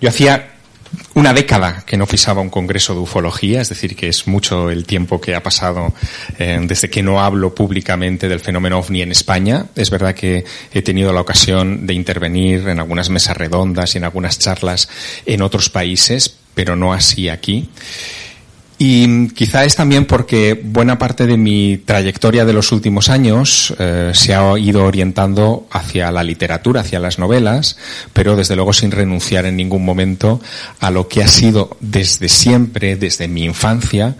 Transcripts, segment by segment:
Yo hacía una década que no pisaba un congreso de ufología, es decir, que es mucho el tiempo que ha pasado eh, desde que no hablo públicamente del fenómeno ovni en España. Es verdad que he tenido la ocasión de intervenir en algunas mesas redondas y en algunas charlas en otros países, pero no así aquí. Y quizá es también porque buena parte de mi trayectoria de los últimos años eh, se ha ido orientando hacia la literatura, hacia las novelas, pero desde luego sin renunciar en ningún momento a lo que ha sido desde siempre, desde mi infancia,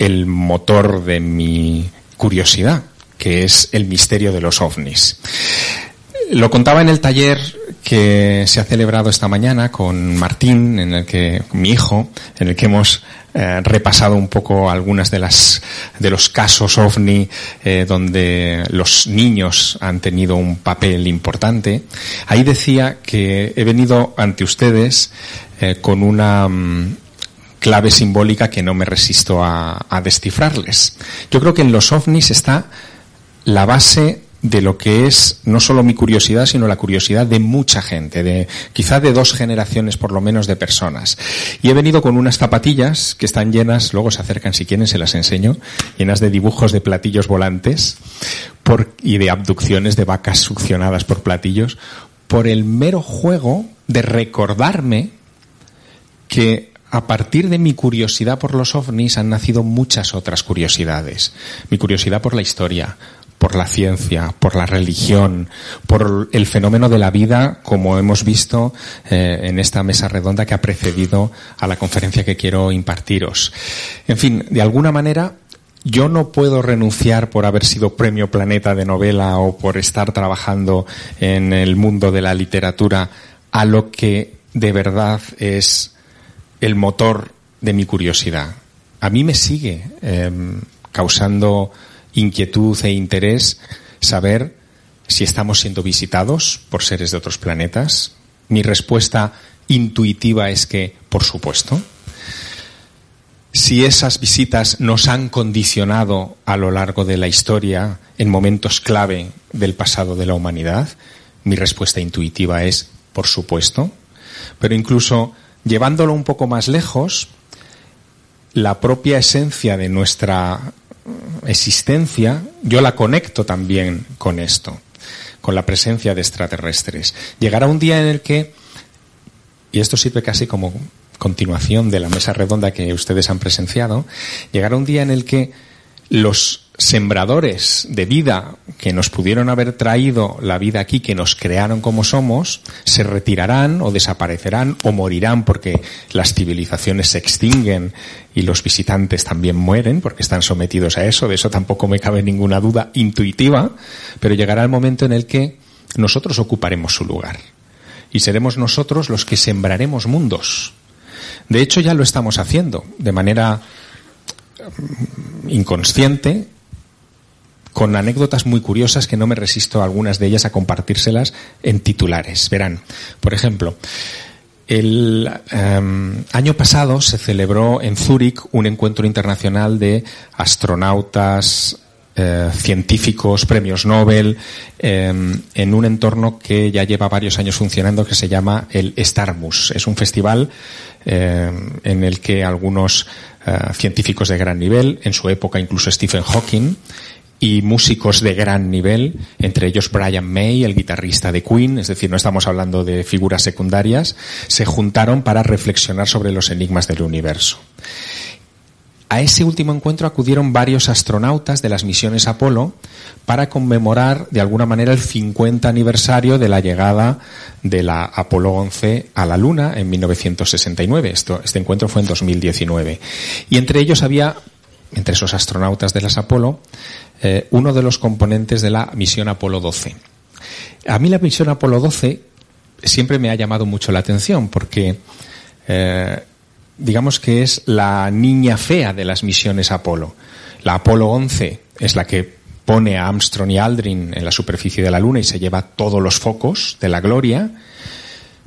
el motor de mi curiosidad, que es el misterio de los ovnis. Lo contaba en el taller que se ha celebrado esta mañana con Martín, en el que mi hijo, en el que hemos eh, repasado un poco algunas de las de los casos ovni eh, donde los niños han tenido un papel importante. Ahí decía que he venido ante ustedes eh, con una mm, clave simbólica que no me resisto a, a descifrarles. Yo creo que en los ovnis está la base de lo que es no solo mi curiosidad, sino la curiosidad de mucha gente, de quizá de dos generaciones por lo menos de personas. Y he venido con unas zapatillas que están llenas, luego se acercan si quieren, se las enseño, llenas de dibujos de platillos volantes y de abducciones de vacas succionadas por platillos, por el mero juego de recordarme que a partir de mi curiosidad por los ovnis han nacido muchas otras curiosidades. Mi curiosidad por la historia, por la ciencia, por la religión, por el fenómeno de la vida, como hemos visto eh, en esta mesa redonda que ha precedido a la conferencia que quiero impartiros. En fin, de alguna manera, yo no puedo renunciar por haber sido premio Planeta de novela o por estar trabajando en el mundo de la literatura a lo que de verdad es el motor de mi curiosidad. A mí me sigue eh, causando inquietud e interés saber si estamos siendo visitados por seres de otros planetas. Mi respuesta intuitiva es que, por supuesto. Si esas visitas nos han condicionado a lo largo de la historia en momentos clave del pasado de la humanidad, mi respuesta intuitiva es, por supuesto. Pero incluso llevándolo un poco más lejos, la propia esencia de nuestra existencia, yo la conecto también con esto, con la presencia de extraterrestres. Llegará un día en el que, y esto sirve casi como continuación de la mesa redonda que ustedes han presenciado, llegará un día en el que los sembradores de vida que nos pudieron haber traído la vida aquí, que nos crearon como somos, se retirarán o desaparecerán o morirán porque las civilizaciones se extinguen y los visitantes también mueren porque están sometidos a eso. De eso tampoco me cabe ninguna duda intuitiva, pero llegará el momento en el que nosotros ocuparemos su lugar y seremos nosotros los que sembraremos mundos. De hecho, ya lo estamos haciendo de manera inconsciente con anécdotas muy curiosas que no me resisto algunas de ellas a compartírselas en titulares. Verán, por ejemplo, el em, año pasado se celebró en Zúrich un encuentro internacional de astronautas, eh, científicos, premios Nobel, em, en un entorno que ya lleva varios años funcionando que se llama el Starmus. Es un festival em, en el que algunos eh, científicos de gran nivel, en su época incluso Stephen Hawking, y músicos de gran nivel, entre ellos Brian May, el guitarrista de Queen, es decir, no estamos hablando de figuras secundarias, se juntaron para reflexionar sobre los enigmas del universo. A ese último encuentro acudieron varios astronautas de las misiones Apolo para conmemorar de alguna manera el 50 aniversario de la llegada de la Apolo 11 a la Luna en 1969. Esto, este encuentro fue en 2019. Y entre ellos había, entre esos astronautas de las Apolo, eh, uno de los componentes de la misión Apolo 12. A mí la misión Apolo 12 siempre me ha llamado mucho la atención porque eh, digamos que es la niña fea de las misiones Apolo. La Apolo 11 es la que pone a Armstrong y Aldrin en la superficie de la Luna y se lleva todos los focos de la gloria,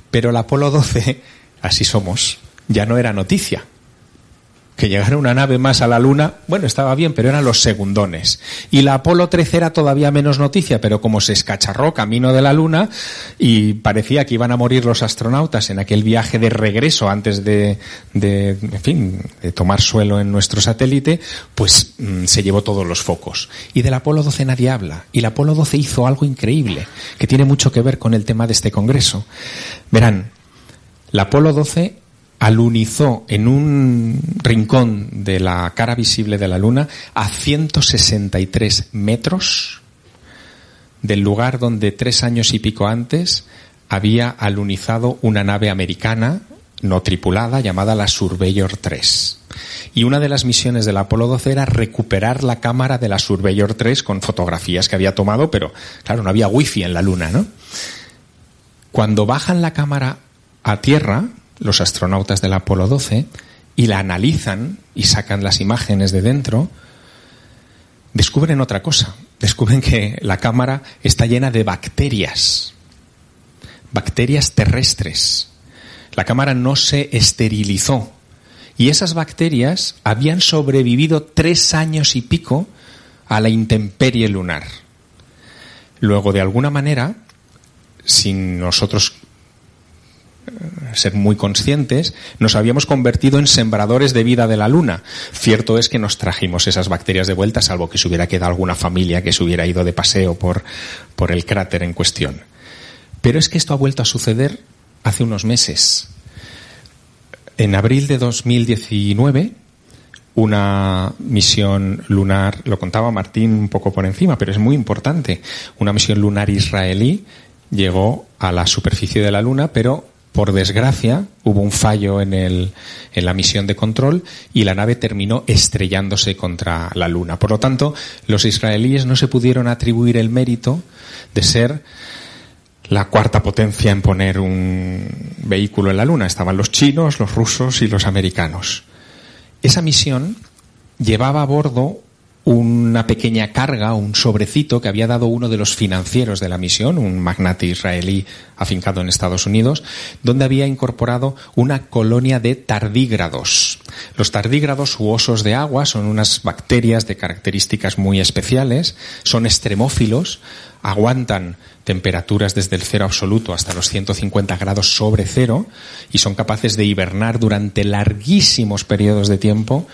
pero la Apolo 12, así somos, ya no era noticia que llegara una nave más a la Luna, bueno, estaba bien, pero eran los segundones. Y la Apolo 13 era todavía menos noticia, pero como se escacharró camino de la Luna y parecía que iban a morir los astronautas en aquel viaje de regreso antes de, de en fin, de tomar suelo en nuestro satélite, pues mm, se llevó todos los focos. Y del Apolo 12 nadie habla. Y la Apolo 12 hizo algo increíble, que tiene mucho que ver con el tema de este congreso. Verán, la Apolo 12 alunizó en un rincón de la cara visible de la Luna a 163 metros del lugar donde tres años y pico antes había alunizado una nave americana no tripulada llamada la Surveyor 3. Y una de las misiones del Apolo 12 era recuperar la cámara de la Surveyor 3 con fotografías que había tomado, pero claro, no había wifi en la Luna, ¿no? Cuando bajan la cámara a tierra, los astronautas del Apolo 12 y la analizan y sacan las imágenes de dentro, descubren otra cosa. Descubren que la cámara está llena de bacterias, bacterias terrestres. La cámara no se esterilizó y esas bacterias habían sobrevivido tres años y pico a la intemperie lunar. Luego, de alguna manera, sin nosotros ser muy conscientes, nos habíamos convertido en sembradores de vida de la Luna. Cierto es que nos trajimos esas bacterias de vuelta, salvo que se hubiera quedado alguna familia que se hubiera ido de paseo por, por el cráter en cuestión. Pero es que esto ha vuelto a suceder hace unos meses. En abril de 2019, una misión lunar, lo contaba Martín un poco por encima, pero es muy importante, una misión lunar israelí llegó a la superficie de la Luna, pero por desgracia, hubo un fallo en, el, en la misión de control y la nave terminó estrellándose contra la Luna. Por lo tanto, los israelíes no se pudieron atribuir el mérito de ser la cuarta potencia en poner un vehículo en la Luna. Estaban los chinos, los rusos y los americanos. Esa misión llevaba a bordo una pequeña carga, un sobrecito que había dado uno de los financieros de la misión, un magnate israelí afincado en Estados Unidos, donde había incorporado una colonia de tardígrados. Los tardígrados u osos de agua son unas bacterias de características muy especiales, son extremófilos, aguantan temperaturas desde el cero absoluto hasta los 150 grados sobre cero y son capaces de hibernar durante larguísimos periodos de tiempo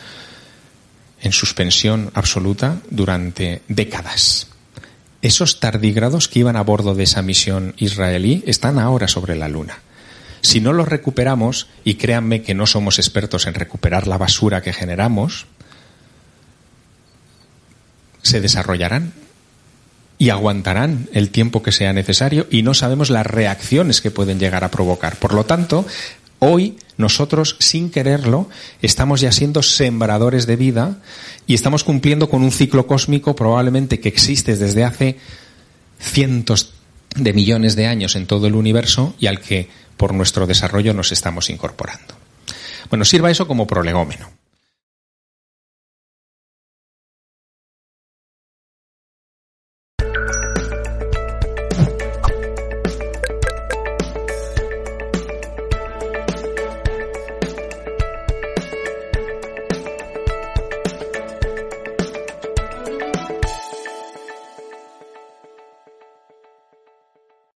en suspensión absoluta durante décadas. Esos tardígrados que iban a bordo de esa misión israelí están ahora sobre la Luna. Si no los recuperamos, y créanme que no somos expertos en recuperar la basura que generamos, se desarrollarán y aguantarán el tiempo que sea necesario y no sabemos las reacciones que pueden llegar a provocar. Por lo tanto, Hoy nosotros, sin quererlo, estamos ya siendo sembradores de vida y estamos cumpliendo con un ciclo cósmico probablemente que existe desde hace cientos de millones de años en todo el universo y al que por nuestro desarrollo nos estamos incorporando. Bueno, sirva eso como prolegómeno.